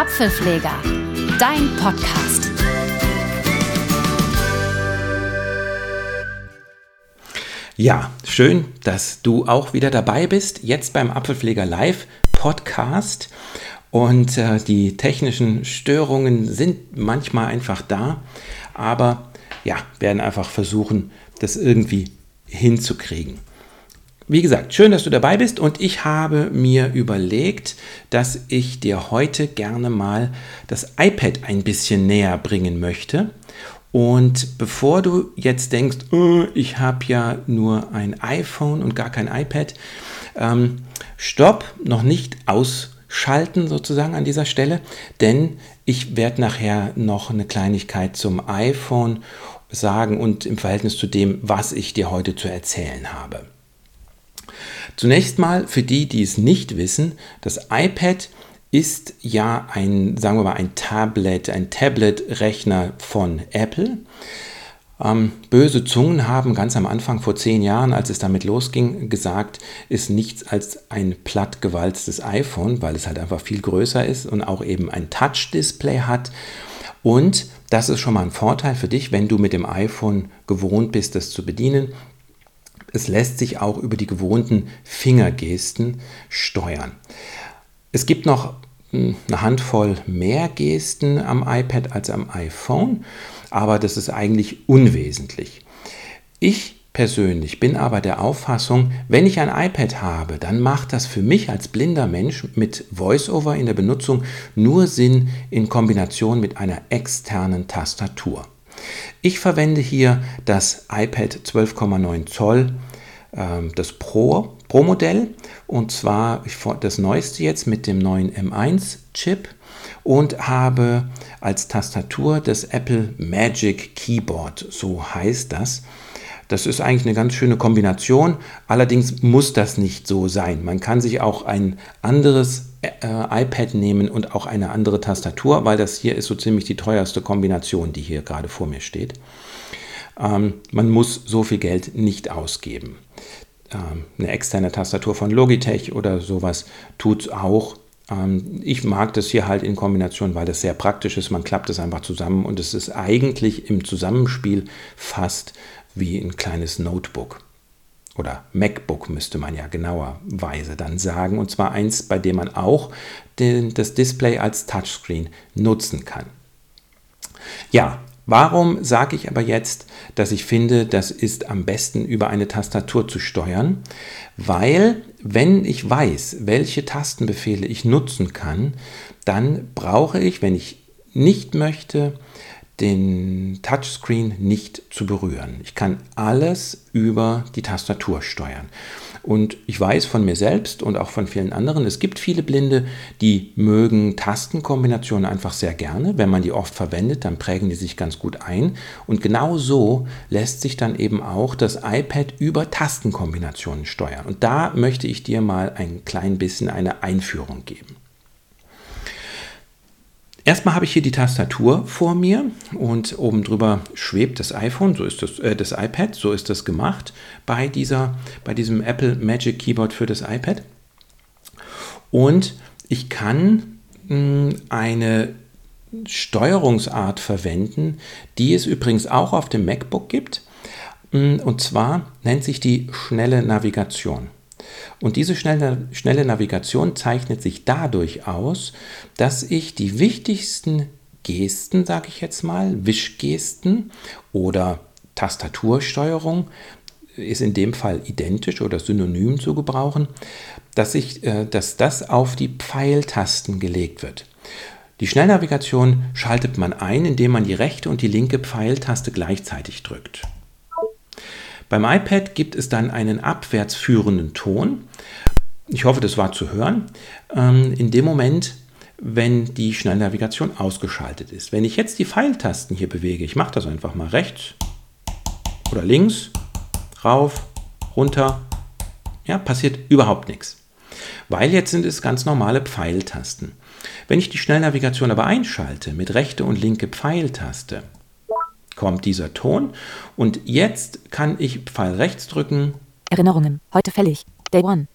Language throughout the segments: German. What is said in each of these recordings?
Apfelpfleger, dein Podcast. Ja, schön, dass du auch wieder dabei bist, jetzt beim Apfelpfleger Live Podcast. Und äh, die technischen Störungen sind manchmal einfach da, aber ja, werden einfach versuchen, das irgendwie hinzukriegen. Wie gesagt, schön, dass du dabei bist und ich habe mir überlegt, dass ich dir heute gerne mal das iPad ein bisschen näher bringen möchte. Und bevor du jetzt denkst, oh, ich habe ja nur ein iPhone und gar kein iPad, ähm, stopp, noch nicht ausschalten sozusagen an dieser Stelle, denn ich werde nachher noch eine Kleinigkeit zum iPhone sagen und im Verhältnis zu dem, was ich dir heute zu erzählen habe. Zunächst mal für die, die es nicht wissen, das iPad ist ja ein, sagen wir mal, ein Tablet, ein Tablet-Rechner von Apple. Ähm, böse Zungen haben ganz am Anfang vor zehn Jahren, als es damit losging, gesagt, ist nichts als ein plattgewalztes iPhone, weil es halt einfach viel größer ist und auch eben ein Touch-Display hat. Und das ist schon mal ein Vorteil für dich, wenn du mit dem iPhone gewohnt bist, das zu bedienen es lässt sich auch über die gewohnten Fingergesten steuern. Es gibt noch hm, eine Handvoll mehr Gesten am iPad als am iPhone, aber das ist eigentlich unwesentlich. Ich persönlich bin aber der Auffassung, wenn ich ein iPad habe, dann macht das für mich als blinder Mensch mit VoiceOver in der Benutzung nur Sinn in Kombination mit einer externen Tastatur. Ich verwende hier das iPad 12,9 Zoll, ähm, das Pro, Pro Modell und zwar das neueste jetzt mit dem neuen M1 Chip und habe als Tastatur das Apple Magic Keyboard, so heißt das. Das ist eigentlich eine ganz schöne Kombination. Allerdings muss das nicht so sein. Man kann sich auch ein anderes iPad nehmen und auch eine andere Tastatur, weil das hier ist so ziemlich die teuerste Kombination, die hier gerade vor mir steht. Ähm, man muss so viel Geld nicht ausgeben. Ähm, eine externe Tastatur von Logitech oder sowas tut es auch. Ähm, ich mag das hier halt in Kombination, weil das sehr praktisch ist. Man klappt es einfach zusammen und es ist eigentlich im Zusammenspiel fast wie ein kleines Notebook. Oder MacBook müsste man ja genauerweise dann sagen. Und zwar eins, bei dem man auch den, das Display als Touchscreen nutzen kann. Ja, warum sage ich aber jetzt, dass ich finde, das ist am besten über eine Tastatur zu steuern? Weil, wenn ich weiß, welche Tastenbefehle ich nutzen kann, dann brauche ich, wenn ich nicht möchte, den Touchscreen nicht zu berühren. Ich kann alles über die Tastatur steuern. Und ich weiß von mir selbst und auch von vielen anderen, es gibt viele Blinde, die mögen Tastenkombinationen einfach sehr gerne. Wenn man die oft verwendet, dann prägen die sich ganz gut ein. Und genau so lässt sich dann eben auch das iPad über Tastenkombinationen steuern. Und da möchte ich dir mal ein klein bisschen eine Einführung geben. Erstmal habe ich hier die Tastatur vor mir und oben drüber schwebt das iPhone, so ist das, äh, das iPad, so ist das gemacht bei, dieser, bei diesem Apple Magic Keyboard für das iPad. Und ich kann mh, hm, eine Steuerungsart verwenden, die es übrigens auch auf dem MacBook gibt. Hm, und zwar nennt sich die schnelle Navigation. Und diese schnelle, schnelle Navigation zeichnet sich dadurch aus, dass ich die wichtigsten Gesten, sage ich jetzt mal, Wischgesten oder Tastatursteuerung ist in dem Fall identisch oder synonym zu gebrauchen, dass, ich, äh, dass das auf die Pfeiltasten gelegt wird. Die Schnellnavigation schaltet man ein, indem man die rechte und die linke Pfeiltaste gleichzeitig drückt. Beim iPad gibt es dann einen abwärts führenden Ton. Ich hoffe, das war zu hören. Ähm, in dem Moment, wenn die Schnellnavigation ausgeschaltet ist. Wenn ich jetzt die Pfeiltasten hier bewege, ich mache das einfach mal rechts oder links, rauf, runter, ja, passiert überhaupt nichts. Weil jetzt sind es ganz normale Pfeiltasten. Wenn ich die Schnellnavigation aber einschalte mit rechte und linke Pfeiltaste, kommt dieser Ton. Und jetzt kann ich Pfeil rechts drücken. Erinnerungen, heute fällig. Day one.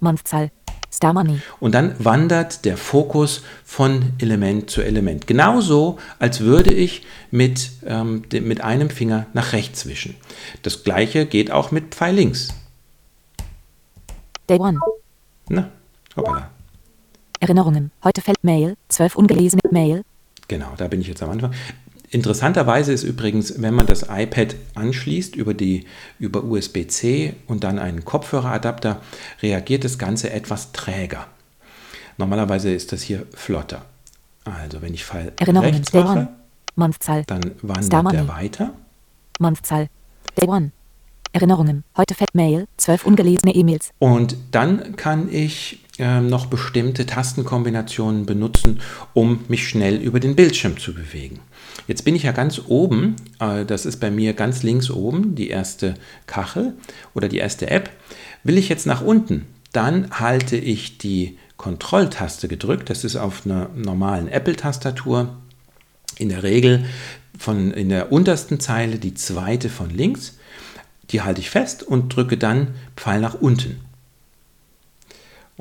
Monthzahl. Star Money. Und dann wandert der Fokus von Element zu Element. Genauso, als würde ich mit, ähm, mit einem Finger nach rechts wischen. Das gleiche geht auch mit Pfeil links. Day One. Na, hoppala. Erinnerungen. Heute fällt Mail. 12 ungelesene Mail. Genau, da bin ich jetzt am Anfang. Interessanterweise ist übrigens, wenn man das iPad anschließt über, die, über USB-C und dann einen Kopfhöreradapter, reagiert das Ganze etwas träger. Normalerweise ist das hier flotter. Also wenn ich Fall Erinnerungen. rechts mache. Monthzahl. dann wandert der weiter. Monthzahl. Day One. Erinnerungen. Heute fällt Mail. 12 ungelesene E-Mails. Und dann kann ich noch bestimmte Tastenkombinationen benutzen, um mich schnell über den Bildschirm zu bewegen. Jetzt bin ich ja ganz oben, äh, das ist bei mir ganz links oben, die erste Kachel oder die erste App. Will ich jetzt nach unten, dann halte ich die Kontrolltaste gedrückt. Das ist auf einer normalen Apple-Tastatur in der Regel von in der untersten Zeile die zweite von links. Die halte ich fest und drücke dann Pfeil nach unten.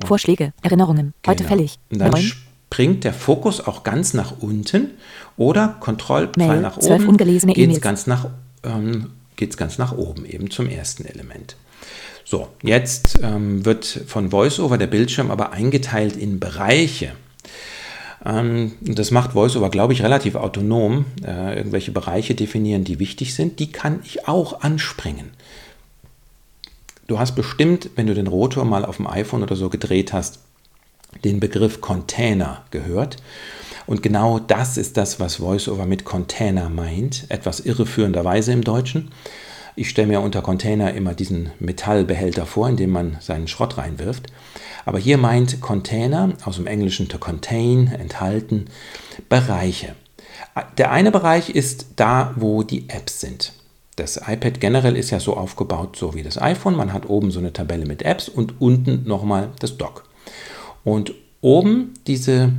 Vorschläge. Erinnerungen. Heute Genau. fällig. Und dann 9. springt der Fokus auch ganz nach unten oder Kontrollpfeil nach 12 oben ungelesene geht's E-Mails. ganz nach ähm, geht's ganz nach oben eben zum ersten Element. So, jetzt ähm, wird von VoiceOver der Bildschirm aber eingeteilt in Bereiche. Ähm, das macht VoiceOver, glaube ich, relativ autonom. Äh, irgendwelche Bereiche definieren, die wichtig sind. Die kann ich auch anspringen. Du hast bestimmt, wenn du den Rotor mal auf dem iPhone oder so gedreht hast, den Begriff Container gehört. Und genau das ist das, was VoiceOver mit Container meint, etwas irreführenderweise im Deutschen. Ich stelle mir unter Container immer diesen Metallbehälter vor, in dem man seinen Schrott reinwirft. Aber hier meint Container aus dem Englischen to contain, enthalten, Bereiche. Der eine Bereich ist da, wo die Apps sind. Das iPad generell ist ja so aufgebaut, so wie das iPhone. Man hat oben so eine Tabelle mit Apps und unten nochmal das Dock. Und oben diese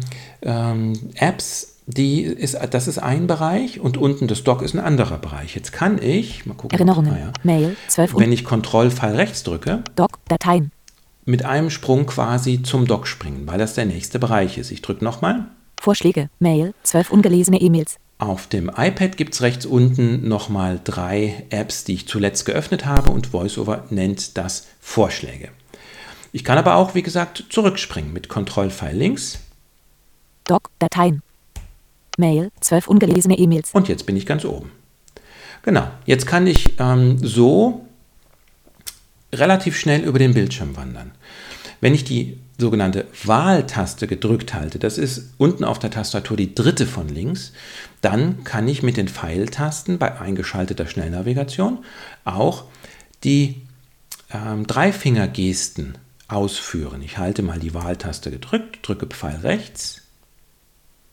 ähm, Apps, die ist, das ist ein Bereich und unten das Dock ist ein anderer Bereich. Jetzt kann ich, mal gucken, Erinnerungen. ah ja, Mail. 12 wenn und ich Kontrollpfeil rechts drücke, Doc. Dateien. mit einem Sprung quasi zum Dock springen, weil das der nächste Bereich ist. Ich drücke nochmal. Vorschläge. Mail. 12 ungelesene E-Mails. Auf dem iPad gibt es rechts unten nochmal drei Apps, die ich zuletzt geöffnet habe und VoiceOver nennt das Vorschläge. Ich kann aber auch, wie gesagt, zurückspringen mit Kontrollpfeil links Doc. Dateien. Mail. 12 ungelesene E-Mails. und jetzt bin ich ganz oben. Genau, jetzt kann ich ähm, so relativ schnell über den Bildschirm wandern. Wenn ich die sogenannte Wahltaste gedrückt halte, das ist unten auf der Tastatur die dritte von links, dann kann ich mit den Pfeiltasten bei eingeschalteter Schnellnavigation auch die ähm, Dreifingergesten ausführen. Ich halte mal die Wahltaste gedrückt, drücke Pfeil rechts,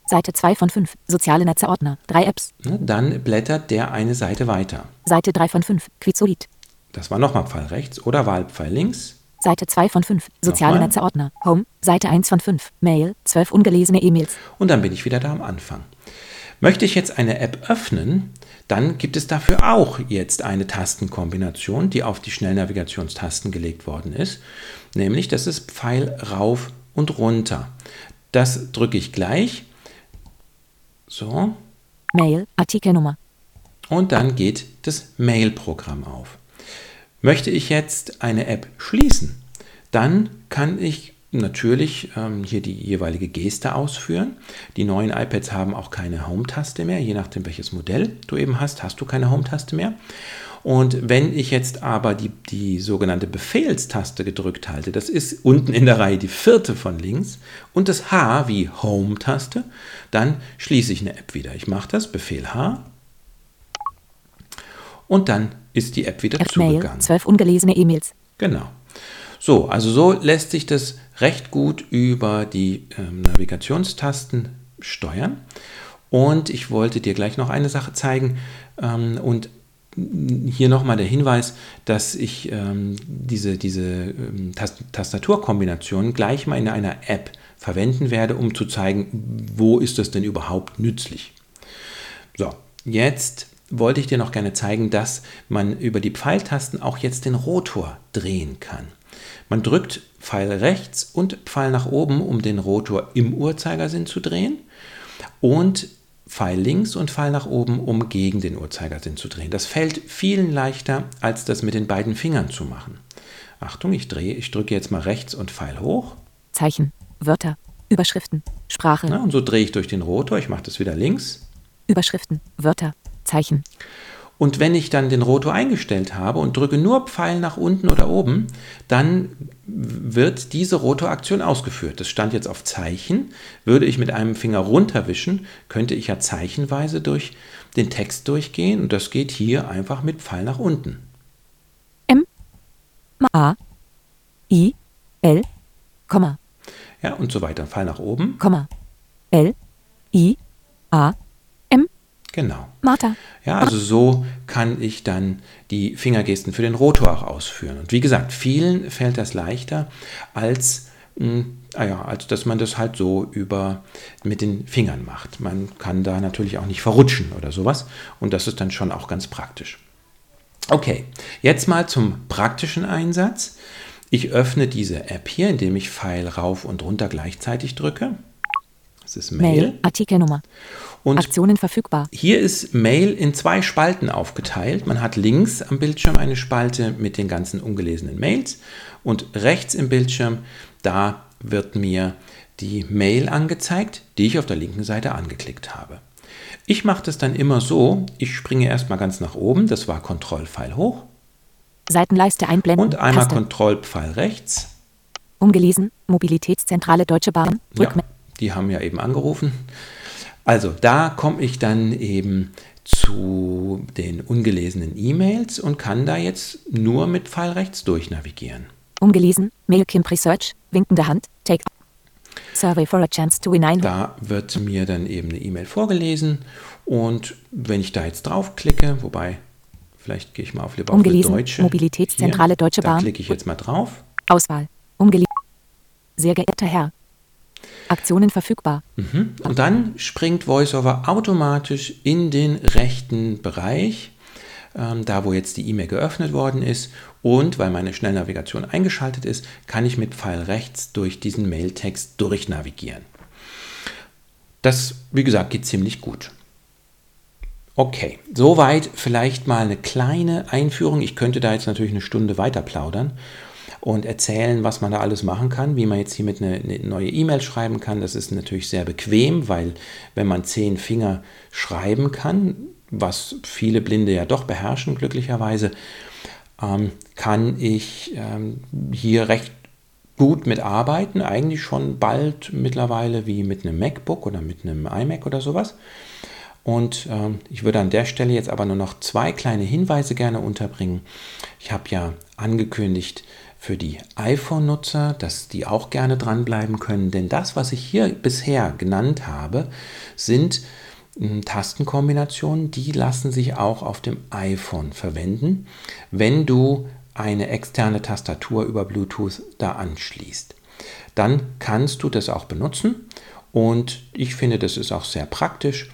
Seite 2 von 5. Soziale Netze Ordner. Drei Apps. ne, dann blättert der eine Seite weiter. Seite 3 von 5. Quizolid. Das war nochmal Pfeil rechts oder Wahlpfeil links. Seite 2 von 5. Soziale. Netze Ordner. Home. Seite 1 von 5. Mail. 12 ungelesene E-Mails. Und dann bin ich wieder da am Anfang. Möchte ich jetzt eine App öffnen, dann gibt es dafür auch jetzt eine Tastenkombination, die auf die Schnellnavigationstasten gelegt worden ist. Nämlich, das ist Pfeil rauf und runter. Das drücke ich gleich. So. Mail. Artikelnummer. Und dann geht das Mail-Programm auf. Möchte ich jetzt eine App schließen, dann kann ich natürlich ähm, hier die jeweilige Geste ausführen. Die neuen iPads haben auch keine Home-Taste mehr. Je nachdem, welches Modell du eben hast, hast du keine Home-Taste mehr. Und wenn ich jetzt aber die, die sogenannte Befehlstaste gedrückt halte, das ist unten in der Reihe die vierte von links und das H wie Home-Taste, dann schließe ich eine App wieder. Ich mache das, Befehl H und dann ist die App wieder App zugegangen. 12 ungelesene E-Mails. Genau. So, also so lässt sich das recht gut über die ähm, Navigationstasten steuern. Und ich wollte dir gleich noch eine Sache zeigen. Ähm, und hier nochmal der Hinweis, dass ich ähm, diese, diese ähm, Tast Tastaturkombination gleich mal in einer App verwenden werde, um zu zeigen, wo ist das denn überhaupt nützlich. So, jetzt wollte ich dir noch gerne zeigen, dass man über die Pfeiltasten auch jetzt den Rotor drehen kann. Man drückt Pfeil rechts und Pfeil nach oben, um den Rotor im Uhrzeigersinn zu drehen. Und Pfeil links und Pfeil nach oben, um gegen den Uhrzeigersinn zu drehen. Das fällt vielen leichter, als das mit den beiden Fingern zu machen. Achtung, ich drehe, ich drücke jetzt mal rechts und Pfeil hoch. Zeichen, Wörter, Überschriften, Sprache. Na, und so drehe ich durch den Rotor, ich mache das wieder links. Überschriften, Wörter, Zeichen. Und wenn ich dann den Rotor eingestellt habe und drücke nur Pfeil nach unten oder oben, dann wird diese Rotoraktion ausgeführt. Das stand jetzt auf Zeichen. Würde ich mit einem Finger runterwischen, könnte ich ja zeichenweise durch den Text durchgehen und das geht hier einfach mit Pfeil nach unten. M, A, I, L, Komma. Ja, und so weiter. Pfeil nach oben. Komma. L, I, A, Genau. Martha. Ja, also so kann ich dann die Fingergesten für den Rotor auch ausführen. Und wie gesagt, vielen fällt das leichter als mh, hm, ah ja, als dass man das halt so über mit den Fingern macht. Man kann da natürlich auch nicht verrutschen oder sowas. Und das ist dann schon auch ganz praktisch. Okay, jetzt mal zum praktischen Einsatz. Ich öffne diese App hier, indem ich Pfeil rauf und runter gleichzeitig drücke. Das ist Mail. Mail Artikelnummer. Und Aktionen verfügbar. Hier ist Mail in zwei Spalten aufgeteilt. Man hat links am Bildschirm eine Spalte mit den ganzen ungelesenen Mails und rechts im Bildschirm, da wird mir die Mail angezeigt, die ich auf der linken Seite angeklickt habe. Ich mache das dann immer so, ich springe erstmal ganz nach oben, das war Kontrollpfeil hoch. Seitenleiste einblenden. Und einmal Kontrollpfeil rechts. Ungelesen, Mobilitätszentrale Deutsche Bahn. Ja, die haben ja eben angerufen. Also da komme ich dann eben zu den ungelesenen E-Mails und kann da jetzt nur mit Pfeil rechts durchnavigieren. Ungelesen, Mailkin Research, winkende Hand, Take Survey for a chance to win 100. Da wird mir dann eben eine E-Mail vorgelesen und wenn ich da jetzt draufklicke, wobei vielleicht gehe ich mal auf lieber Ungelesen, auf Deutsche. Mobilitätszentrale Hier, Deutsche Bahn. Da klicke ich jetzt mal drauf. Auswahl. Ungelesen. Sehr geehrter Herr, Aktionen verfügbar. Mhm. Und dann springt VoiceOver automatisch in den rechten Bereich, ähm, da wo jetzt die E-Mail geöffnet worden ist. Und weil meine Schnellnavigation eingeschaltet ist, kann ich mit Pfeil rechts durch diesen Mailtext durchnavigieren. Das, wie gesagt, geht ziemlich gut. Okay, soweit vielleicht mal eine kleine Einführung. Ich könnte da jetzt natürlich eine Stunde weiter plaudern und erzählen, was man da alles machen kann, wie man jetzt hier mit eine, eine neue E-Mail schreiben kann. Das ist natürlich sehr bequem, weil wenn man zehn Finger schreiben kann, was viele Blinde ja doch beherrschen, glücklicherweise, ähm, kann ich ähm, hier recht gut mitarbeiten, eigentlich schon bald mittlerweile wie mit einem MacBook oder mit einem iMac oder sowas. Und ähm, ich würde an der Stelle jetzt aber nur noch zwei kleine Hinweise gerne unterbringen. Ich habe ja angekündigt, für die iPhone-Nutzer, dass die auch gerne dranbleiben können, denn das, was ich hier bisher genannt habe, sind hm, Tastenkombinationen, die lassen sich auch auf dem iPhone verwenden, wenn du eine externe Tastatur über Bluetooth da anschließt. Dann kannst du das auch benutzen und ich finde, das ist auch sehr praktisch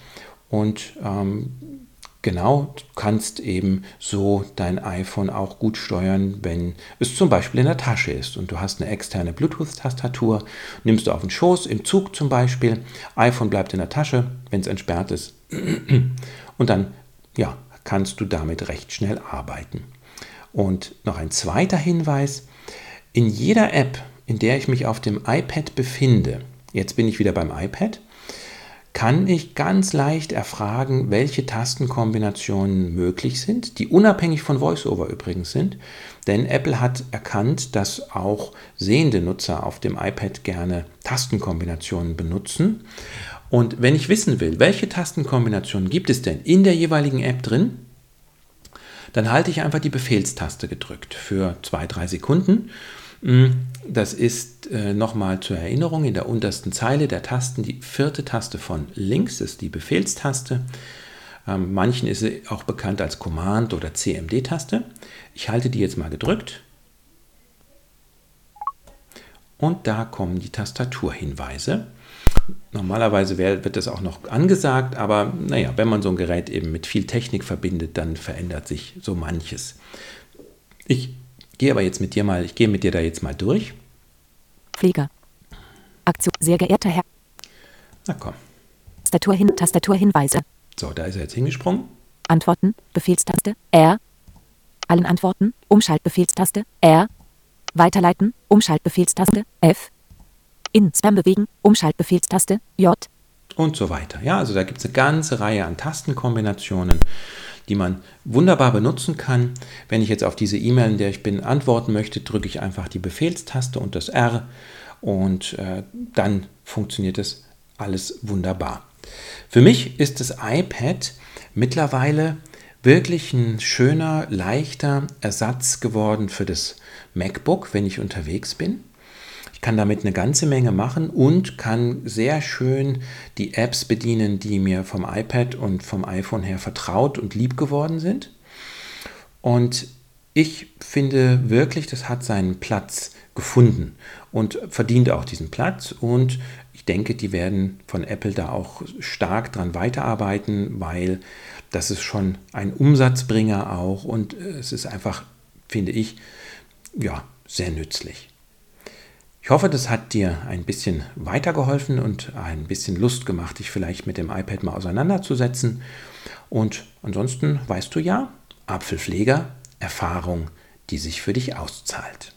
und ähm, Genau, du kannst eben so dein iPhone auch gut steuern, wenn es zum Beispiel in der Tasche ist und du hast eine externe Bluetooth-Tastatur, nimmst du auf den Schoß, im Zug zum Beispiel, iPhone bleibt in der Tasche, wenn es entsperrt ist und dann ja, kannst du damit recht schnell arbeiten. Und noch ein zweiter Hinweis, in jeder App, in der ich mich auf dem iPad befinde, jetzt bin ich wieder beim iPad, kann ich ganz leicht erfragen, welche Tastenkombinationen möglich sind, die unabhängig von VoiceOver übrigens sind. Denn Apple hat erkannt, dass auch sehende Nutzer auf dem iPad gerne Tastenkombinationen benutzen. Und wenn ich wissen will, welche Tastenkombinationen gibt es denn in der jeweiligen App drin, dann halte ich einfach die Befehlstaste gedrückt für zwei, drei Sekunden das ist äh, nochmal zur Erinnerung in der untersten Zeile der Tasten die vierte Taste von links, ist die Befehlstaste. Ähm, manchen ist sie auch bekannt als Command- oder CMD-Taste. Ich halte die jetzt mal gedrückt. Und da kommen die Tastaturhinweise. Normalerweise wird das auch noch angesagt, aber naja, wenn man so ein Gerät eben mit viel Technik verbindet, dann verändert sich so manches. Ich gehe aber jetzt mit dir mal, ich gehe mit dir da jetzt mal durch. Pfleger. Aktion. Sehr geehrter Herr. Na komm. Tastaturhin Tastaturhinweise. So, da ist er jetzt hingesprungen. Antworten. Befehlstaste. R. Allen Antworten. Umschaltbefehlstaste. R. Weiterleiten. Umschaltbefehlstaste. F. In Spam bewegen. Umschaltbefehlstaste. J. und so weiter. Ja, also da gibt es eine ganze Reihe an Tastenkombinationen, die man wunderbar benutzen kann. Wenn ich jetzt auf diese E-Mail, in der ich bin, antworten möchte, drücke ich einfach die Befehlstaste und das R und äh, dann funktioniert es alles wunderbar. Für mich ist das iPad mittlerweile wirklich ein schöner, leichter Ersatz geworden für das MacBook, wenn ich unterwegs bin. Ich kann damit eine ganze Menge machen und kann sehr schön die Apps bedienen, die mir vom iPad und vom iPhone her vertraut und lieb geworden sind. Und ich finde wirklich, das hat seinen Platz gefunden und verdient auch diesen Platz. Und ich denke, die werden von Apple da auch stark dran weiterarbeiten, weil das ist schon ein Umsatzbringer auch und es ist einfach, finde ich, ja, sehr nützlich. Ich hoffe, das hat dir ein bisschen weitergeholfen und ein bisschen Lust gemacht, dich vielleicht mit dem iPad mal auseinanderzusetzen. Und ansonsten weißt du ja, Apfelpfleger, Erfahrung, die sich für dich auszahlt.